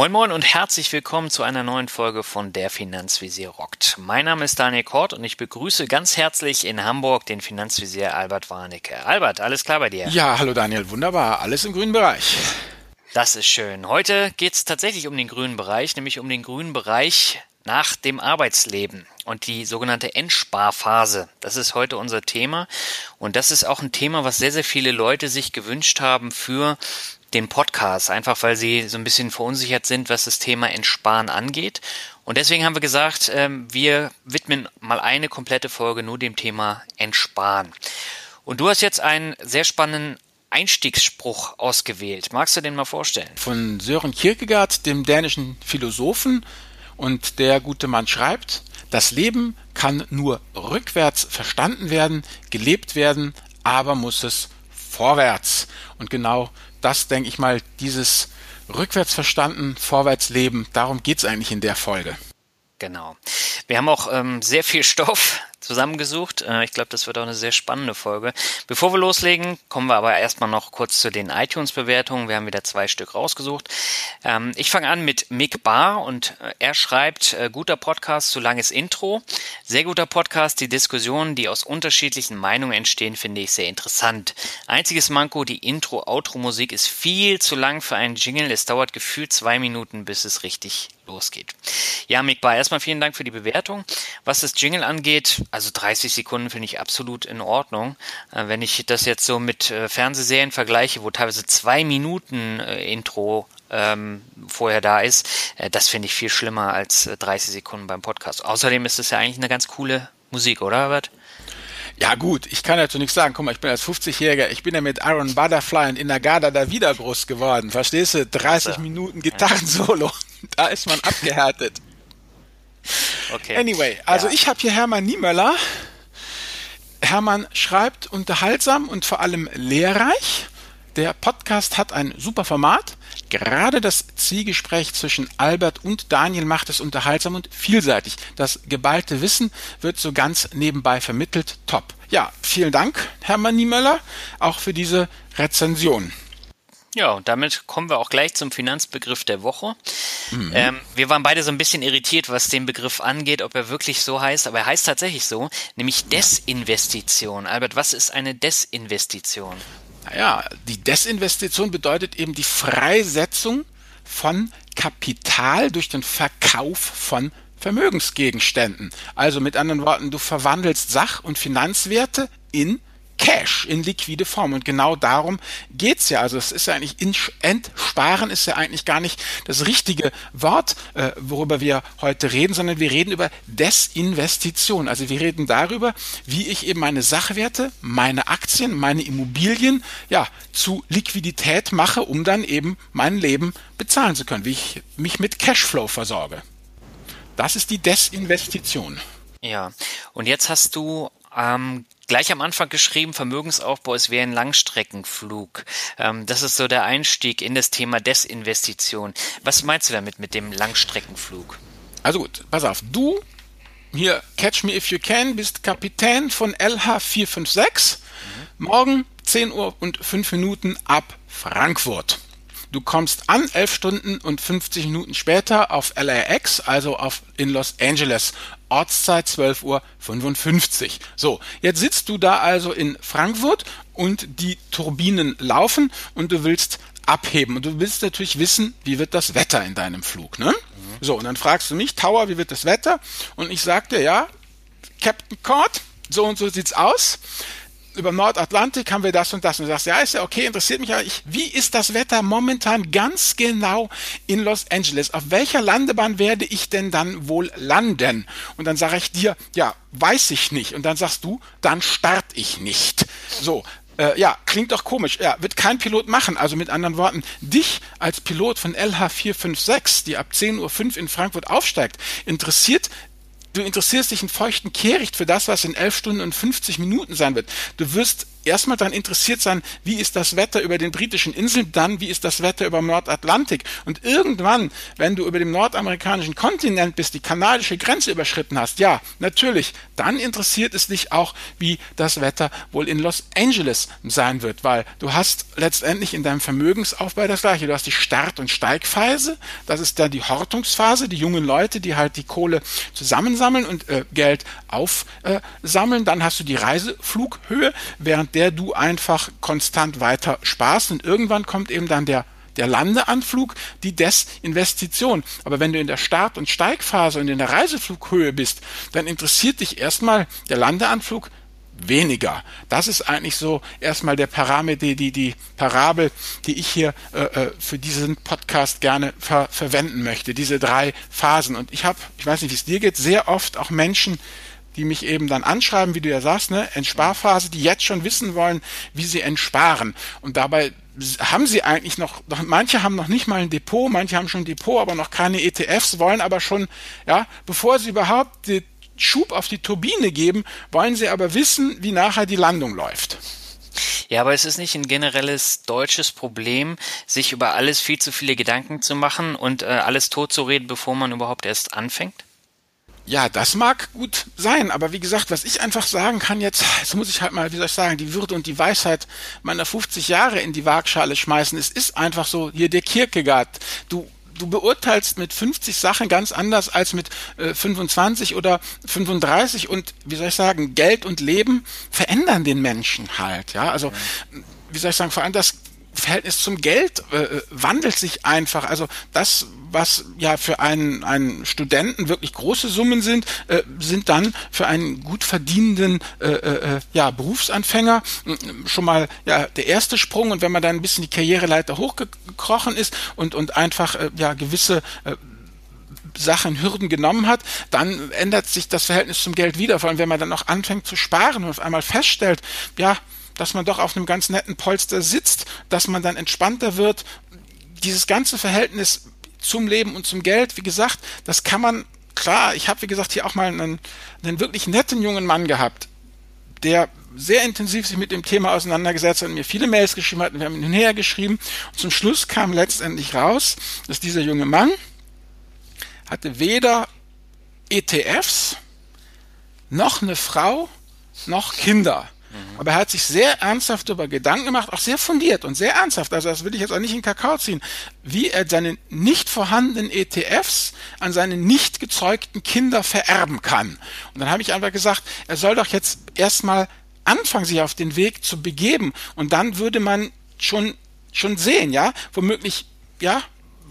Moin Moin und herzlich willkommen zu einer neuen Folge von Der Finanzvisier rockt. Mein Name ist Daniel Kort und ich begrüße ganz herzlich in Hamburg den Finanzvisier Albert Warnecke. Albert, alles klar bei dir? Ja, hallo Daniel, wunderbar, alles im grünen Bereich. Das ist schön. Heute geht es tatsächlich um den grünen Bereich, nämlich um den grünen Bereich nach dem Arbeitsleben und die sogenannte Endsparphase. Das ist heute unser Thema und das ist auch ein Thema, was sehr, sehr viele Leute sich gewünscht haben für den Podcast, einfach weil sie so ein bisschen verunsichert sind, was das Thema Entsparen angeht. Und deswegen haben wir gesagt, ähm, wir widmen mal eine komplette Folge nur dem Thema Entsparen. Und du hast jetzt einen sehr spannenden Einstiegsspruch ausgewählt. Magst du den mal vorstellen? Von Sören Kierkegaard, dem dänischen Philosophen. Und der gute Mann schreibt, das Leben kann nur rückwärts verstanden werden, gelebt werden, aber muss es vorwärts. Und genau das, denke ich mal, dieses rückwärts verstanden, vorwärts leben, darum geht es eigentlich in der Folge. Genau. Wir haben auch ähm, sehr viel Stoff zusammengesucht. Äh, ich glaube, das wird auch eine sehr spannende Folge. Bevor wir loslegen, kommen wir aber erstmal noch kurz zu den iTunes-Bewertungen. Wir haben wieder zwei Stück rausgesucht. Ähm, ich fange an mit Mick Barr und äh, er schreibt, äh, guter Podcast, zu langes Intro. Sehr guter Podcast. Die Diskussionen, die aus unterschiedlichen Meinungen entstehen, finde ich sehr interessant. Einziges Manko, die Intro-Outro-Musik ist viel zu lang für einen Jingle. Es dauert gefühlt zwei Minuten, bis es richtig losgeht. Ja, Mick Bar, erstmal vielen Dank für die Bewertung. Was das Jingle angeht, also 30 Sekunden finde ich absolut in Ordnung. Äh, wenn ich das jetzt so mit äh, Fernsehserien vergleiche, wo teilweise zwei Minuten äh, Intro ähm, vorher da ist, äh, das finde ich viel schlimmer als 30 äh, Sekunden beim Podcast. Außerdem ist es ja eigentlich eine ganz coole Musik, oder Herbert? Ja gut, ich kann dazu nichts sagen. Guck mal, ich bin als 50-Jähriger, ich bin ja mit Aaron Butterfly und Inagada da wieder groß geworden. Verstehst du? 30 so. Minuten Gitarrensolo. Da ist man abgehärtet. Okay. Anyway, also ja. ich habe hier Hermann Niemöller. Hermann schreibt unterhaltsam und vor allem lehrreich. Der Podcast hat ein super Format. Gerade das Zwiegespräch zwischen Albert und Daniel macht es unterhaltsam und vielseitig. Das geballte Wissen wird so ganz nebenbei vermittelt. Top. Ja, vielen Dank, Hermann Niemöller, auch für diese Rezension. Ja, und damit kommen wir auch gleich zum Finanzbegriff der Woche. Mhm. Ähm, wir waren beide so ein bisschen irritiert, was den Begriff angeht, ob er wirklich so heißt, aber er heißt tatsächlich so, nämlich Desinvestition. Albert, was ist eine Desinvestition? Naja, die Desinvestition bedeutet eben die Freisetzung von Kapital durch den Verkauf von Vermögensgegenständen. Also mit anderen Worten, du verwandelst Sach- und Finanzwerte in Cash in liquide Form. Und genau darum geht's ja. Also es ist ja eigentlich entsparen ist ja eigentlich gar nicht das richtige Wort, äh, worüber wir heute reden, sondern wir reden über Desinvestition. Also wir reden darüber, wie ich eben meine Sachwerte, meine Aktien, meine Immobilien ja zu Liquidität mache, um dann eben mein Leben bezahlen zu können, wie ich mich mit Cashflow versorge. Das ist die Desinvestition. Ja, und jetzt hast du ähm, gleich am Anfang geschrieben, Vermögensaufbau ist wie ein Langstreckenflug. Ähm, das ist so der Einstieg in das Thema Desinvestition. Was meinst du damit mit dem Langstreckenflug? Also gut, pass auf. Du, hier, Catch Me If You Can, bist Kapitän von LH456. Mhm. Morgen 10 Uhr und 5 Minuten ab Frankfurt. Du kommst an 11 Stunden und 50 Minuten später auf LAX, also auf in Los Angeles. Ortszeit 12 Uhr 55. So, jetzt sitzt du da also in Frankfurt und die Turbinen laufen und du willst abheben und du willst natürlich wissen, wie wird das Wetter in deinem Flug, ne? Mhm. So, und dann fragst du mich, Tower, wie wird das Wetter? Und ich sagte, ja, Captain Cord, so und so sieht's aus über Nordatlantik haben wir das und das. Und du sagst, ja, ist ja okay, interessiert mich aber. Ich, wie ist das Wetter momentan ganz genau in Los Angeles? Auf welcher Landebahn werde ich denn dann wohl landen? Und dann sage ich dir, ja, weiß ich nicht. Und dann sagst du, dann start ich nicht. So, äh, ja, klingt doch komisch. Ja, wird kein Pilot machen. Also mit anderen Worten, dich als Pilot von LH456, die ab 10.05 Uhr in Frankfurt aufsteigt, interessiert du interessierst dich in feuchten Kehricht für das, was in 11 Stunden und 50 Minuten sein wird. Du wirst erstmal dann interessiert sein, wie ist das Wetter über den britischen Inseln, dann wie ist das Wetter über Nordatlantik. Und irgendwann, wenn du über dem nordamerikanischen Kontinent bist, die kanadische Grenze überschritten hast, ja, natürlich, dann interessiert es dich auch, wie das Wetter wohl in Los Angeles sein wird, weil du hast letztendlich in deinem Vermögensaufbau das gleiche. Du hast die Start- und Steigphase, das ist dann die Hortungsphase, die jungen Leute, die halt die Kohle zusammensammeln und äh, Geld aufsammeln. Dann hast du die Reiseflughöhe, während der du einfach konstant weiter sparst und irgendwann kommt eben dann der der Landeanflug, die Desinvestition. Aber wenn du in der Start- und Steigphase und in der Reiseflughöhe bist, dann interessiert dich erstmal der Landeanflug weniger. Das ist eigentlich so erstmal der Parameter, die, die, Parabel, die ich hier äh, äh, für diesen Podcast gerne ver verwenden möchte. Diese drei Phasen. Und ich habe, ich weiß nicht, wie es dir geht, sehr oft auch Menschen, die mich eben dann anschreiben, wie du ja sagst, ne, Entsparphase, die jetzt schon wissen wollen, wie sie entsparen. Und dabei haben sie eigentlich noch, manche haben noch nicht mal ein Depot, manche haben schon ein Depot, aber noch keine ETFs, wollen aber schon, ja, bevor sie überhaupt den Schub auf die Turbine geben, wollen sie aber wissen, wie nachher die Landung läuft. Ja, aber es ist nicht ein generelles deutsches Problem, sich über alles viel zu viele Gedanken zu machen und äh, alles totzureden, bevor man überhaupt erst anfängt? Ja, das mag gut sein, aber wie gesagt, was ich einfach sagen kann jetzt, jetzt muss ich halt mal, wie soll ich sagen, die Würde und die Weisheit meiner 50 Jahre in die Waagschale schmeißen. Es ist einfach so, hier der Kierkegaard, du du beurteilst mit 50 Sachen ganz anders als mit äh, 25 oder 35 und wie soll ich sagen, Geld und Leben verändern den Menschen halt, ja, also wie soll ich sagen, vor allem das Verhältnis zum Geld äh, äh, wandelt sich einfach. Also das, was ja für einen, einen Studenten wirklich große Summen sind, äh, sind dann für einen gut verdienenden äh, äh, äh ja, Berufsanfänger schon mal ja, der erste Sprung. Und wenn man dann ein bisschen die Karriereleiter hochgekrochen ist und, und einfach äh, ja gewisse äh, Sachen, Hürden genommen hat, dann ändert sich das Verhältnis zum Geld wieder. Vor allem, wenn man dann noch anfängt zu sparen und auf einmal feststellt, ja, dass man doch auf einem ganz netten Polster sitzt, dass man dann entspannter wird. Dieses ganze Verhältnis zum Leben und zum Geld, wie gesagt, das kann man, klar, ich habe, wie gesagt, hier auch mal einen, einen wirklich netten jungen Mann gehabt, der sehr intensiv sich mit dem Thema auseinandergesetzt hat und mir viele Mails geschrieben hat und wir haben hin und her geschrieben. Und zum Schluss kam letztendlich raus, dass dieser junge Mann hatte weder ETFs, noch eine Frau, noch Kinder. Mhm. Aber er hat sich sehr ernsthaft darüber Gedanken gemacht, auch sehr fundiert und sehr ernsthaft, also das will ich jetzt auch nicht in Kakao ziehen, wie er seine nicht vorhandenen ETFs an seine nicht gezeugten Kinder vererben kann. Und dann habe ich einfach gesagt, er soll doch jetzt erstmal anfangen, sich auf den Weg zu begeben und dann würde man schon schon sehen, ja, womöglich ja,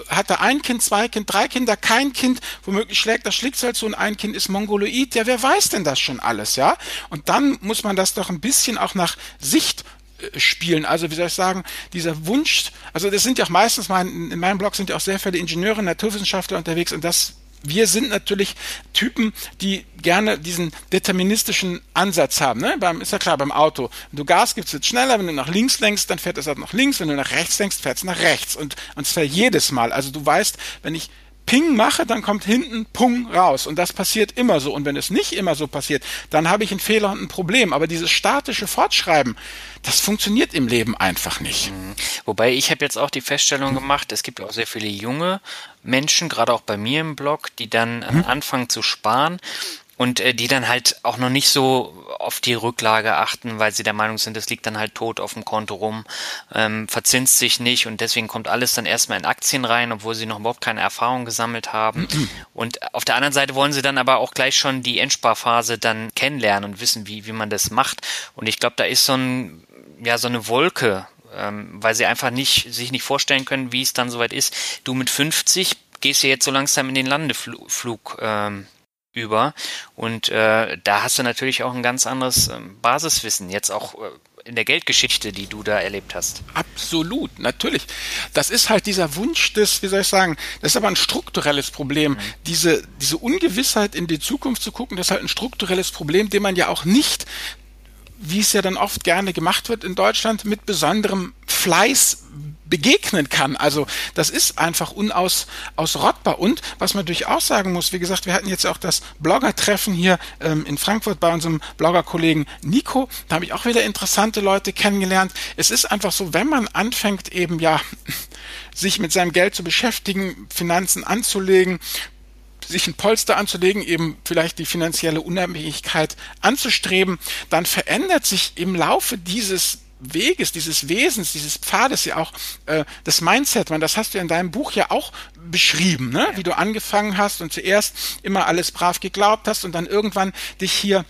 hat er ein Kind, zwei Kind, drei Kinder, kein Kind, womöglich schlägt das Schlicksal zu und ein Kind ist Mongoloid. Ja, wer weiß denn das schon alles, ja? Und dann muss man das doch ein bisschen auch nach Sicht äh, spielen. Also wie soll ich sagen, dieser Wunsch, also das sind ja auch meistens, mein, in meinem Blog sind ja auch sehr viele Ingenieure, Naturwissenschaftler unterwegs und das wir sind natürlich Typen, die gerne diesen deterministischen Ansatz haben. Ne? Beim, ist ja klar, beim Auto. Wenn du Gas gibst, wird schneller. Wenn du nach links lenkst, dann fährt es halt nach links. Wenn du nach rechts lenkst, fährt es nach rechts. Und, und zwar jedes Mal. Also du weißt, wenn ich Ping mache, dann kommt hinten Pung raus. Und das passiert immer so. Und wenn es nicht immer so passiert, dann habe ich einen Fehler und ein Problem. Aber dieses statische Fortschreiben, das funktioniert im Leben einfach nicht. Mhm. Wobei ich habe jetzt auch die Feststellung gemacht, es gibt auch sehr viele junge Menschen, gerade auch bei mir im Blog, die dann äh, anfangen zu sparen und äh, die dann halt auch noch nicht so auf die Rücklage achten, weil sie der Meinung sind, das liegt dann halt tot auf dem Konto rum, ähm, verzinst sich nicht und deswegen kommt alles dann erstmal in Aktien rein, obwohl sie noch überhaupt keine Erfahrung gesammelt haben. und auf der anderen Seite wollen sie dann aber auch gleich schon die Endsparphase dann kennenlernen und wissen, wie, wie man das macht. Und ich glaube, da ist so ein, ja, so eine Wolke, ähm, weil sie einfach nicht, sich nicht vorstellen können, wie es dann soweit ist. Du mit 50 gehst ja jetzt so langsam in den Landeflug ähm, über. Und äh, da hast du natürlich auch ein ganz anderes äh, Basiswissen, jetzt auch äh, in der Geldgeschichte, die du da erlebt hast. Absolut, natürlich. Das ist halt dieser Wunsch des, wie soll ich sagen, das ist aber ein strukturelles Problem. Mhm. Diese, diese Ungewissheit in die Zukunft zu gucken, das ist halt ein strukturelles Problem, dem man ja auch nicht wie es ja dann oft gerne gemacht wird in Deutschland, mit besonderem Fleiß begegnen kann. Also das ist einfach unausrottbar. Und was man durchaus sagen muss, wie gesagt, wir hatten jetzt auch das Blogger-Treffen hier ähm, in Frankfurt bei unserem Blogger-Kollegen Nico. Da habe ich auch wieder interessante Leute kennengelernt. Es ist einfach so, wenn man anfängt eben ja sich mit seinem Geld zu beschäftigen, Finanzen anzulegen, sich ein Polster anzulegen, eben vielleicht die finanzielle Unabhängigkeit anzustreben, dann verändert sich im Laufe dieses Weges, dieses Wesens, dieses Pfades ja auch äh, das Mindset. Man, das hast du ja in deinem Buch ja auch beschrieben, ne? wie du angefangen hast und zuerst immer alles brav geglaubt hast und dann irgendwann dich hier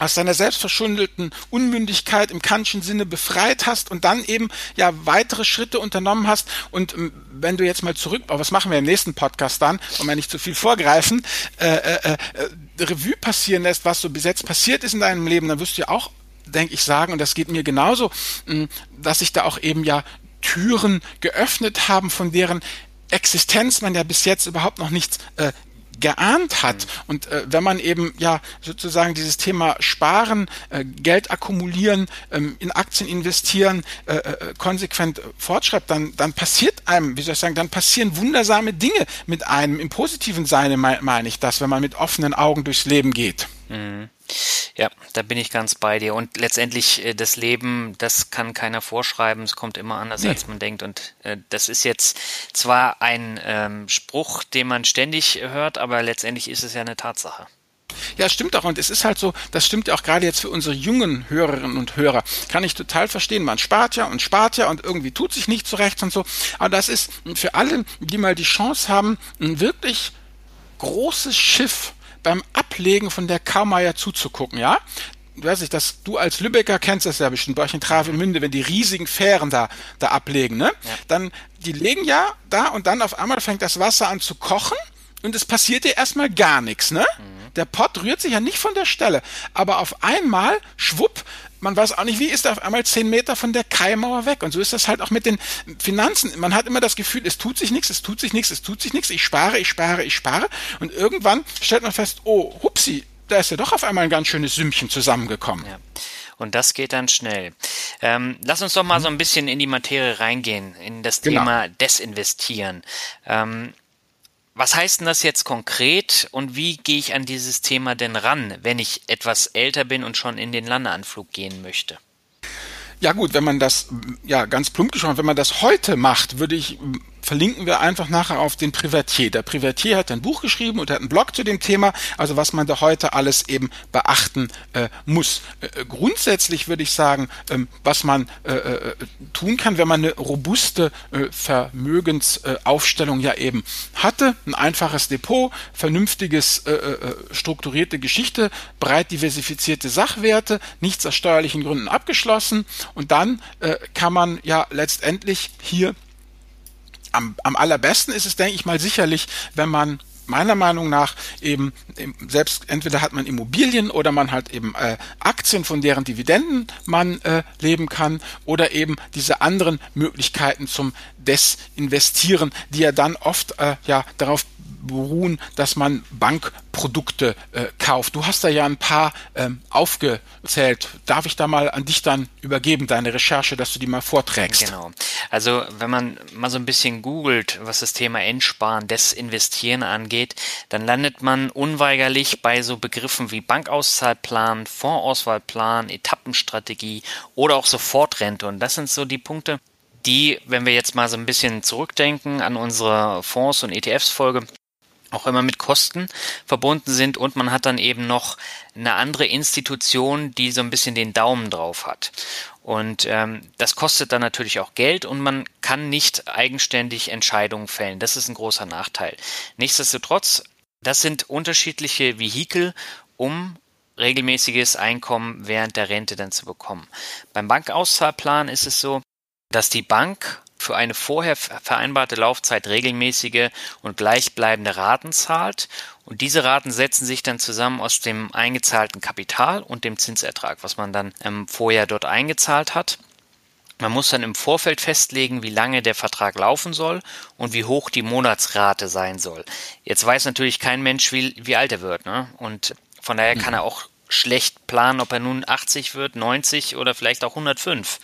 aus deiner selbstverschuldeten Unmündigkeit im kantischen Sinne befreit hast und dann eben ja weitere Schritte unternommen hast und ähm, wenn du jetzt mal zurück, aber was machen wir im nächsten Podcast dann, um ja nicht zu viel vorgreifen, äh, äh, äh, Revue passieren lässt, was so bis jetzt passiert ist in deinem Leben, dann wirst du ja auch denke ich, sagen, und das geht mir genauso, hm, dass sich da auch eben ja Türen geöffnet haben, von deren Existenz man ja bis jetzt überhaupt noch nichts äh, geahnt hat. Mhm. Und äh, wenn man eben ja sozusagen dieses Thema Sparen, äh, Geld akkumulieren, ähm, in Aktien investieren, äh, äh, konsequent fortschreibt, dann, dann passiert einem, wie soll ich sagen, dann passieren wundersame Dinge mit einem. Im positiven Sinne meine ich das, wenn man mit offenen Augen durchs Leben geht. Mhm. Ja, da bin ich ganz bei dir. Und letztendlich äh, das Leben, das kann keiner vorschreiben. Es kommt immer anders, nee. als man denkt. Und äh, das ist jetzt zwar ein ähm, Spruch, den man ständig hört, aber letztendlich ist es ja eine Tatsache. Ja, stimmt auch. Und es ist halt so, das stimmt ja auch gerade jetzt für unsere jungen Hörerinnen und Hörer. Kann ich total verstehen. Man spart ja und spart ja und irgendwie tut sich nicht zurecht und so. Aber das ist für alle, die mal die Chance haben, ein wirklich großes Schiff beim Ablegen von der Kaumeier zuzugucken, ja? weiß ich, dass du als Lübecker kennst das ja bestimmt bei euch in Travemünde, wenn die riesigen Fähren da, da ablegen, ne? Ja. Dann, die legen ja da und dann auf einmal fängt das Wasser an zu kochen und es passiert dir erstmal gar nichts, ne? Mhm. Der Pott rührt sich ja nicht von der Stelle, aber auf einmal, schwupp, man weiß auch nicht, wie ist er auf einmal zehn Meter von der Kaimauer weg. Und so ist das halt auch mit den Finanzen. Man hat immer das Gefühl, es tut sich nichts, es tut sich nichts, es tut sich nichts. Ich spare, ich spare, ich spare. Und irgendwann stellt man fest, oh, hupsi, da ist ja doch auf einmal ein ganz schönes Sümmchen zusammengekommen. Ja. Und das geht dann schnell. Ähm, lass uns doch mal so ein bisschen in die Materie reingehen, in das genau. Thema Desinvestieren. Ähm, was heißt denn das jetzt konkret und wie gehe ich an dieses Thema denn ran, wenn ich etwas älter bin und schon in den Landeanflug gehen möchte? Ja gut, wenn man das, ja ganz plump gesprochen, wenn man das heute macht, würde ich verlinken wir einfach nachher auf den Privatier. Der Privatier hat ein Buch geschrieben und hat einen Blog zu dem Thema, also was man da heute alles eben beachten äh, muss. Äh, äh grundsätzlich würde ich sagen, ähm, was man äh, äh, tun kann, wenn man eine robuste äh, Vermögensaufstellung ja eben hatte, ein einfaches Depot, vernünftiges strukturierte Geschichte, breit diversifizierte Sachwerte, nichts aus steuerlichen Gründen abgeschlossen und dann kann man ja letztendlich hier am, am allerbesten ist es, denke ich mal, sicherlich, wenn man meiner Meinung nach eben selbst entweder hat man Immobilien oder man hat eben äh, Aktien, von deren Dividenden man äh, leben kann oder eben diese anderen Möglichkeiten zum Desinvestieren, die ja dann oft äh, ja darauf beruhen, dass man Bankprodukte äh, kauft. Du hast da ja ein paar ähm, aufgezählt. Darf ich da mal an dich dann übergeben, deine Recherche, dass du die mal vorträgst? Genau. Also wenn man mal so ein bisschen googelt, was das Thema Endsparen, Desinvestieren angeht, dann landet man unweigerlich bei so Begriffen wie Bankauszahlplan, Fondsauswahlplan, Etappenstrategie oder auch Sofortrente. Und das sind so die Punkte, die, wenn wir jetzt mal so ein bisschen zurückdenken an unsere Fonds und ETFs Folge, auch immer mit Kosten verbunden sind und man hat dann eben noch eine andere Institution, die so ein bisschen den Daumen drauf hat. Und ähm, das kostet dann natürlich auch Geld und man kann nicht eigenständig Entscheidungen fällen. Das ist ein großer Nachteil. Nichtsdestotrotz, das sind unterschiedliche Vehikel, um regelmäßiges Einkommen während der Rente dann zu bekommen. Beim Bankauszahlplan ist es so, dass die Bank für eine vorher vereinbarte Laufzeit regelmäßige und gleichbleibende Raten zahlt. Und diese Raten setzen sich dann zusammen aus dem eingezahlten Kapital und dem Zinsertrag, was man dann ähm, vorher dort eingezahlt hat. Man muss dann im Vorfeld festlegen, wie lange der Vertrag laufen soll und wie hoch die Monatsrate sein soll. Jetzt weiß natürlich kein Mensch, wie, wie alt er wird. Ne? Und von daher kann er auch schlecht planen, ob er nun 80 wird, 90 oder vielleicht auch 105.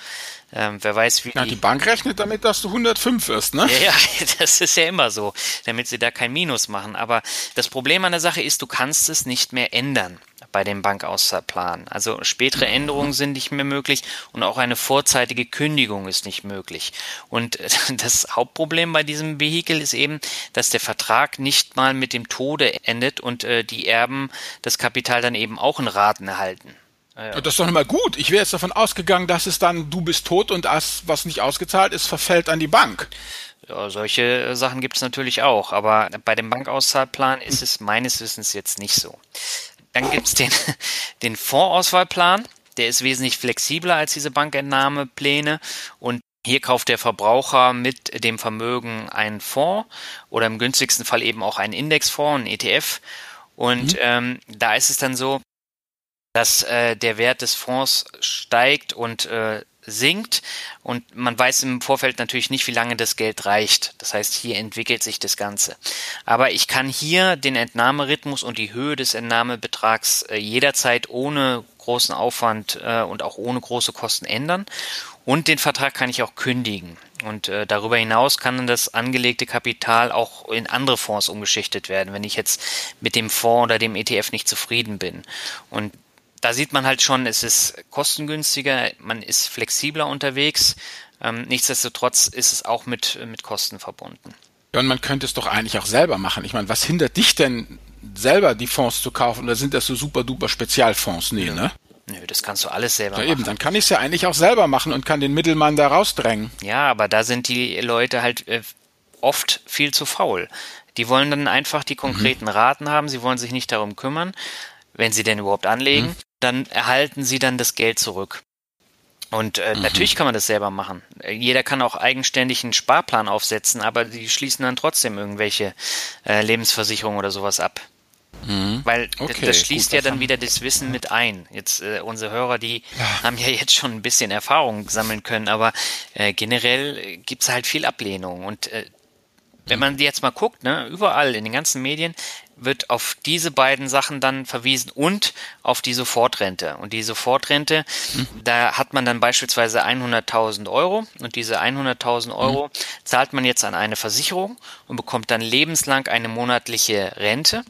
Ähm, wer weiß, wie. Ja, die, die Bank rechnet damit, dass du 105 wirst, ne? Ja, ja, das ist ja immer so, damit sie da kein Minus machen. Aber das Problem an der Sache ist, du kannst es nicht mehr ändern bei dem Bankauszahplan. Also spätere Änderungen sind nicht mehr möglich und auch eine vorzeitige Kündigung ist nicht möglich. Und das Hauptproblem bei diesem Vehikel ist eben, dass der Vertrag nicht mal mit dem Tode endet und äh, die Erben das Kapital dann eben auch in Raten erhalten. Ja. Das ist doch nicht mal gut. Ich wäre jetzt davon ausgegangen, dass es dann, du bist tot und das, was nicht ausgezahlt ist, verfällt an die Bank. Ja, solche Sachen gibt es natürlich auch, aber bei dem Bankauszahlplan ist es meines Wissens jetzt nicht so. Dann gibt es den, den Fondsauswahlplan, der ist wesentlich flexibler als diese Bankentnahmepläne und hier kauft der Verbraucher mit dem Vermögen einen Fonds oder im günstigsten Fall eben auch einen Indexfonds, einen ETF. Und mhm. ähm, da ist es dann so, dass äh, der Wert des Fonds steigt und äh, sinkt und man weiß im Vorfeld natürlich nicht, wie lange das Geld reicht. Das heißt, hier entwickelt sich das Ganze. Aber ich kann hier den Entnahmerhythmus und die Höhe des Entnahmebetrags äh, jederzeit ohne großen Aufwand äh, und auch ohne große Kosten ändern. Und den Vertrag kann ich auch kündigen. Und äh, darüber hinaus kann dann das angelegte Kapital auch in andere Fonds umgeschichtet werden, wenn ich jetzt mit dem Fonds oder dem ETF nicht zufrieden bin. Und da sieht man halt schon, es ist kostengünstiger, man ist flexibler unterwegs. Ähm, nichtsdestotrotz ist es auch mit, mit Kosten verbunden. Ja, und man könnte es doch eigentlich auch selber machen. Ich meine, was hindert dich denn selber die Fonds zu kaufen? Oder sind das so super duper Spezialfonds? Nee, ne? Nö, das kannst du alles selber ja, machen. Eben, dann kann ich es ja eigentlich auch selber machen und kann den Mittelmann da rausdrängen. Ja, aber da sind die Leute halt äh, oft viel zu faul. Die wollen dann einfach die konkreten mhm. Raten haben, sie wollen sich nicht darum kümmern, wenn sie denn überhaupt anlegen. Mhm dann erhalten sie dann das Geld zurück. Und äh, mhm. natürlich kann man das selber machen. Jeder kann auch eigenständig einen Sparplan aufsetzen, aber die schließen dann trotzdem irgendwelche äh, Lebensversicherungen oder sowas ab. Mhm. Weil okay, das schließt gut, ja dann wieder das Wissen mit ein. Jetzt äh, unsere Hörer, die ja. haben ja jetzt schon ein bisschen Erfahrung sammeln können, aber äh, generell gibt's halt viel Ablehnung. Und äh, wenn man jetzt mal guckt, ne, überall in den ganzen Medien, wird auf diese beiden Sachen dann verwiesen und auf die Sofortrente. Und die Sofortrente, mhm. da hat man dann beispielsweise 100.000 Euro und diese 100.000 Euro mhm. zahlt man jetzt an eine Versicherung und bekommt dann lebenslang eine monatliche Rente.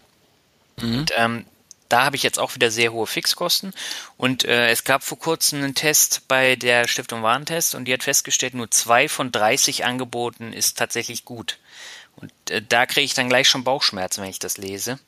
Mhm. Und ähm, da habe ich jetzt auch wieder sehr hohe Fixkosten. Und äh, es gab vor kurzem einen Test bei der Stiftung Warentest und die hat festgestellt, nur zwei von 30 Angeboten ist tatsächlich gut. Und äh, da kriege ich dann gleich schon Bauchschmerzen, wenn ich das lese.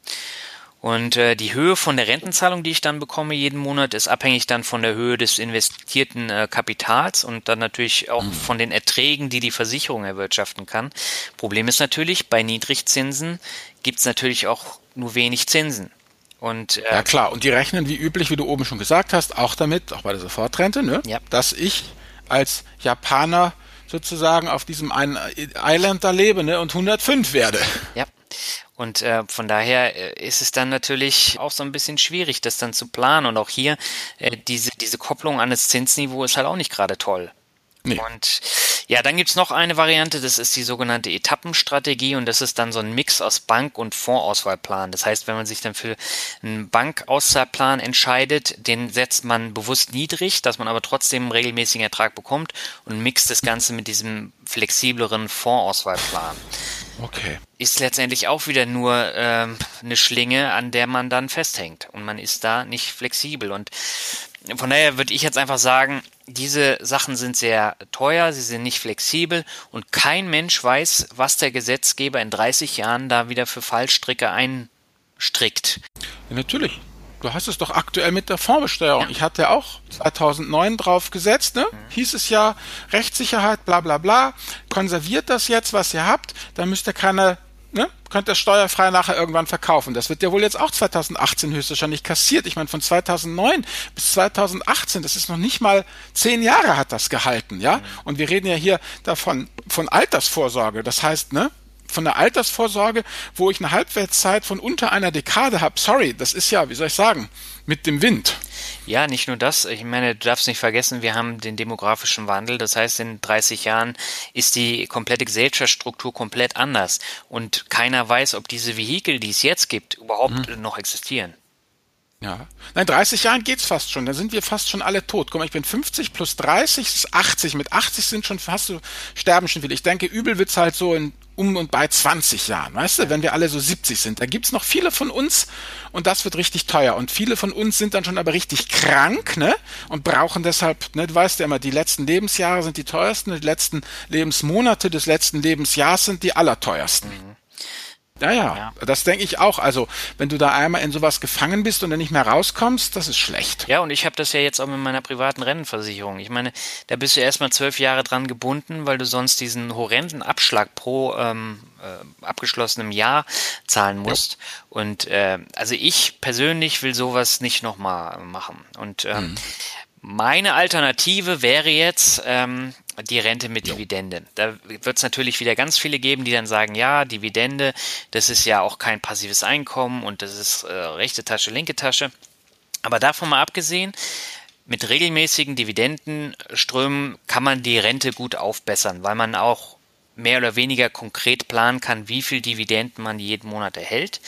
Und äh, die Höhe von der Rentenzahlung, die ich dann bekomme jeden Monat, ist abhängig dann von der Höhe des investierten äh, Kapitals und dann natürlich auch mhm. von den Erträgen, die die Versicherung erwirtschaften kann. Problem ist natürlich, bei Niedrigzinsen gibt's natürlich auch nur wenig Zinsen. Und, äh, ja klar, und die rechnen wie üblich, wie du oben schon gesagt hast, auch damit, auch bei der Sofortrente, ne? Ja. dass ich als Japaner sozusagen auf diesem einen Island da lebe ne, und 105 werde. Ja. Und äh, von daher äh, ist es dann natürlich auch so ein bisschen schwierig, das dann zu planen. Und auch hier äh, diese, diese Kopplung an das Zinsniveau ist halt auch nicht gerade toll. Nee. Und ja, dann gibt's noch eine Variante, das ist die sogenannte Etappenstrategie und das ist dann so ein Mix aus Bank- und Fondsauswahlplan. Das heißt, wenn man sich dann für einen Bankauszahlplan entscheidet, den setzt man bewusst niedrig, dass man aber trotzdem einen regelmäßigen Ertrag bekommt und mixt das Ganze mit diesem flexibleren Fondsauswahlplan. Okay. Ist letztendlich auch wieder nur ähm, eine Schlinge, an der man dann festhängt und man ist da nicht flexibel und von daher würde ich jetzt einfach sagen, diese Sachen sind sehr teuer, sie sind nicht flexibel und kein Mensch weiß, was der Gesetzgeber in 30 Jahren da wieder für Fallstricke einstrickt. Ja, natürlich. Du hast es doch aktuell mit der Fondsbesteuerung. Ja. Ich hatte auch 2009 drauf gesetzt, ne? Mhm. Hieß es ja, Rechtssicherheit, bla bla bla, konserviert das jetzt, was ihr habt, dann müsst ihr keine ne, könnt ihr steuerfrei nachher irgendwann verkaufen. Das wird ja wohl jetzt auch 2018 höchstwahrscheinlich kassiert. Ich meine, von 2009 bis 2018, das ist noch nicht mal zehn Jahre hat das gehalten, ja. Und wir reden ja hier davon, von Altersvorsorge. Das heißt, ne, von der Altersvorsorge, wo ich eine Halbwertszeit von unter einer Dekade habe. Sorry, das ist ja, wie soll ich sagen, mit dem Wind. Ja, nicht nur das. Ich meine, du darfst nicht vergessen, wir haben den demografischen Wandel. Das heißt, in 30 Jahren ist die komplette Gesellschaftsstruktur komplett anders. Und keiner weiß, ob diese Vehikel, die es jetzt gibt, überhaupt mhm. noch existieren. Ja. Nein, 30 Jahren geht's fast schon. Da sind wir fast schon alle tot. Guck mal, ich bin 50 plus 30 ist 80. Mit 80 sind schon fast so, sterben schon viele. Ich denke, übel wird's halt so in um und bei 20 Jahren, weißt du, wenn wir alle so 70 sind. Da gibt's noch viele von uns und das wird richtig teuer. Und viele von uns sind dann schon aber richtig krank, ne? Und brauchen deshalb, ne, du weißt ja immer, die letzten Lebensjahre sind die teuersten, die letzten Lebensmonate des letzten Lebensjahres sind die allerteuersten. Mhm. Ja, ja, ja. das denke ich auch. Also, wenn du da einmal in sowas gefangen bist und dann nicht mehr rauskommst, das ist schlecht. Ja, und ich habe das ja jetzt auch mit meiner privaten Rennenversicherung. Ich meine, da bist du erstmal zwölf Jahre dran gebunden, weil du sonst diesen horrenden Abschlag pro ähm, äh, abgeschlossenem Jahr zahlen musst. Ja. Und äh, also ich persönlich will sowas nicht nochmal machen. Und ähm, mhm. meine Alternative wäre jetzt, ähm, die Rente mit Dividende. Da wird es natürlich wieder ganz viele geben, die dann sagen, ja, Dividende, das ist ja auch kein passives Einkommen und das ist äh, rechte Tasche, linke Tasche. Aber davon mal abgesehen, mit regelmäßigen Dividendenströmen kann man die Rente gut aufbessern, weil man auch mehr oder weniger konkret planen kann, wie viel Dividenden man jeden Monat erhält.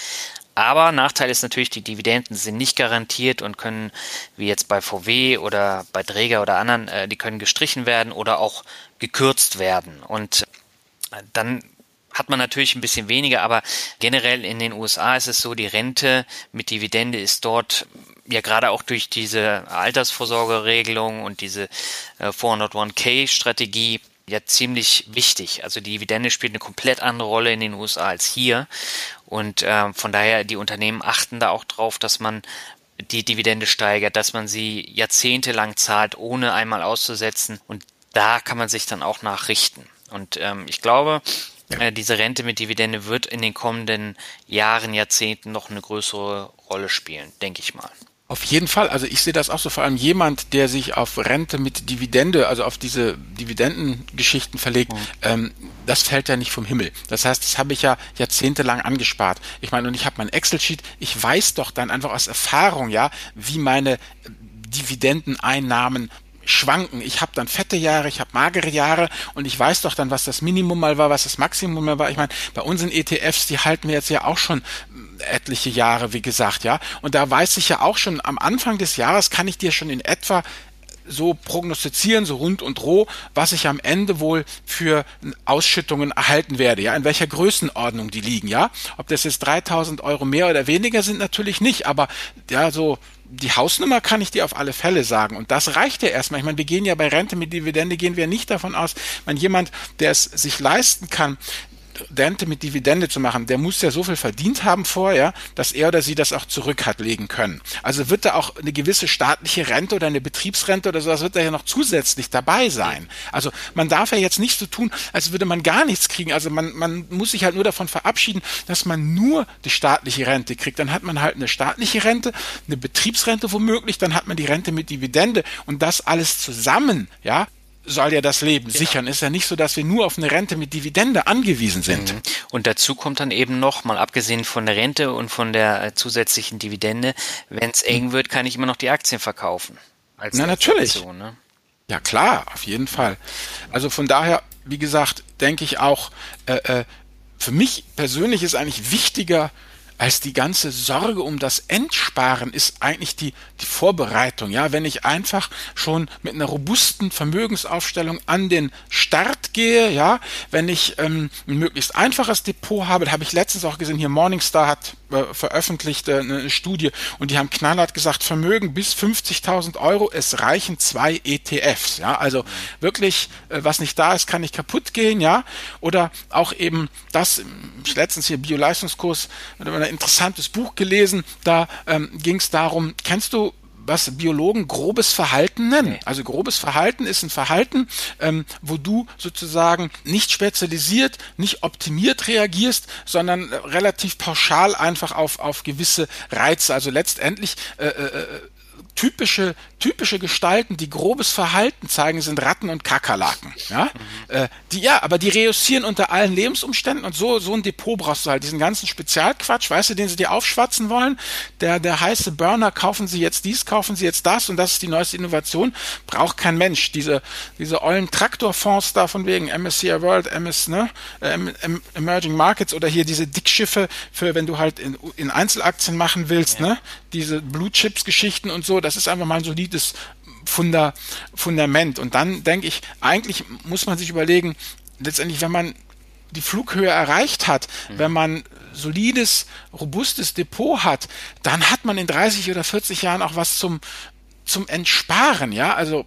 Aber Nachteil ist natürlich, die Dividenden sind nicht garantiert und können, wie jetzt bei VW oder bei Träger oder anderen, äh, die können gestrichen werden oder auch gekürzt werden. Und äh, dann hat man natürlich ein bisschen weniger, aber generell in den USA ist es so, die Rente mit Dividende ist dort ja gerade auch durch diese Altersvorsorgeregelung und diese äh, 401k-Strategie ja ziemlich wichtig. Also die Dividende spielt eine komplett andere Rolle in den USA als hier. Und äh, von daher, die Unternehmen achten da auch drauf, dass man die Dividende steigert, dass man sie jahrzehntelang zahlt, ohne einmal auszusetzen. Und da kann man sich dann auch nachrichten. Und ähm, ich glaube, äh, diese Rente mit Dividende wird in den kommenden Jahren, Jahrzehnten noch eine größere Rolle spielen, denke ich mal. Auf jeden Fall. Also ich sehe das auch so vor allem jemand, der sich auf Rente mit Dividende, also auf diese Dividendengeschichten verlegt, mhm. ähm, das fällt ja nicht vom Himmel. Das heißt, das habe ich ja jahrzehntelang angespart. Ich meine, und ich habe mein Excel-Sheet, ich weiß doch dann einfach aus Erfahrung, ja, wie meine Dividendeneinnahmen schwanken. Ich habe dann fette Jahre, ich habe magere Jahre und ich weiß doch dann, was das Minimum mal war, was das Maximum mal war. Ich meine, bei unseren ETFs, die halten wir jetzt ja auch schon etliche Jahre, wie gesagt, ja. Und da weiß ich ja auch schon, am Anfang des Jahres kann ich dir schon in etwa so prognostizieren, so rund und roh, was ich am Ende wohl für Ausschüttungen erhalten werde, ja, in welcher Größenordnung die liegen, ja. Ob das jetzt 3000 Euro mehr oder weniger sind, natürlich nicht, aber ja, so die Hausnummer kann ich dir auf alle Fälle sagen. Und das reicht ja erstmal. Ich meine, wir gehen ja bei Rente mit Dividende, gehen wir nicht davon aus, wenn jemand, der es sich leisten kann, Rente mit Dividende zu machen, der muss ja so viel verdient haben vorher, dass er oder sie das auch zurück hat legen können. Also wird da auch eine gewisse staatliche Rente oder eine Betriebsrente oder sowas wird da ja noch zusätzlich dabei sein. Also man darf ja jetzt nicht so tun, als würde man gar nichts kriegen. Also man, man muss sich halt nur davon verabschieden, dass man nur die staatliche Rente kriegt. Dann hat man halt eine staatliche Rente, eine Betriebsrente womöglich, dann hat man die Rente mit Dividende und das alles zusammen, ja, soll ja das Leben ja. sichern. Ist ja nicht so, dass wir nur auf eine Rente mit Dividende angewiesen sind. Mhm. Und dazu kommt dann eben noch, mal abgesehen von der Rente und von der äh, zusätzlichen Dividende, wenn es eng mhm. wird, kann ich immer noch die Aktien verkaufen. Als Na natürlich. Ne? Ja klar, auf jeden Fall. Also von daher, wie gesagt, denke ich auch, äh, äh, für mich persönlich ist eigentlich wichtiger, als die ganze Sorge um das Entsparen ist eigentlich die, die Vorbereitung. Ja, wenn ich einfach schon mit einer robusten Vermögensaufstellung an den Start gehe, ja, wenn ich ähm, ein möglichst einfaches Depot habe, da habe ich letztens auch gesehen, hier Morningstar hat äh, veröffentlicht äh, eine Studie. Und die haben knallhart gesagt, Vermögen bis 50.000 Euro, es reichen zwei ETFs. Ja, also wirklich, äh, was nicht da ist, kann nicht kaputt gehen, ja, oder auch eben das, letztens hier Bioleistungskurs, interessantes Buch gelesen, da ähm, ging es darum, kennst du was Biologen grobes Verhalten nennen. Also grobes Verhalten ist ein Verhalten, ähm, wo du sozusagen nicht spezialisiert, nicht optimiert reagierst, sondern relativ pauschal einfach auf, auf gewisse Reize. Also letztendlich äh, äh, typische, typische Gestalten, die grobes Verhalten zeigen, sind Ratten und Kakerlaken. Ja? Mhm. Äh, die, ja, aber die reüssieren unter allen Lebensumständen und so, so ein Depot brauchst du halt. Diesen ganzen Spezialquatsch, weißt du, den sie dir aufschwatzen wollen. Der, der heiße Burner, kaufen sie jetzt dies, kaufen sie jetzt das und das ist die neueste Innovation. Braucht kein Mensch. Diese, diese ollen Traktorfonds da von wegen MSCI World, MS, ne, Emerging Markets oder hier diese Dickschiffe für, wenn du halt in, in Einzelaktien machen willst, ja. ne, diese Blue Chips Geschichten und so, das ist einfach mal ein solides Funda Fundament. Und dann denke ich, eigentlich muss man sich überlegen, letztendlich, wenn man die Flughöhe erreicht hat, mhm. wenn man solides, robustes Depot hat, dann hat man in 30 oder 40 Jahren auch was zum, zum Entsparen, ja, also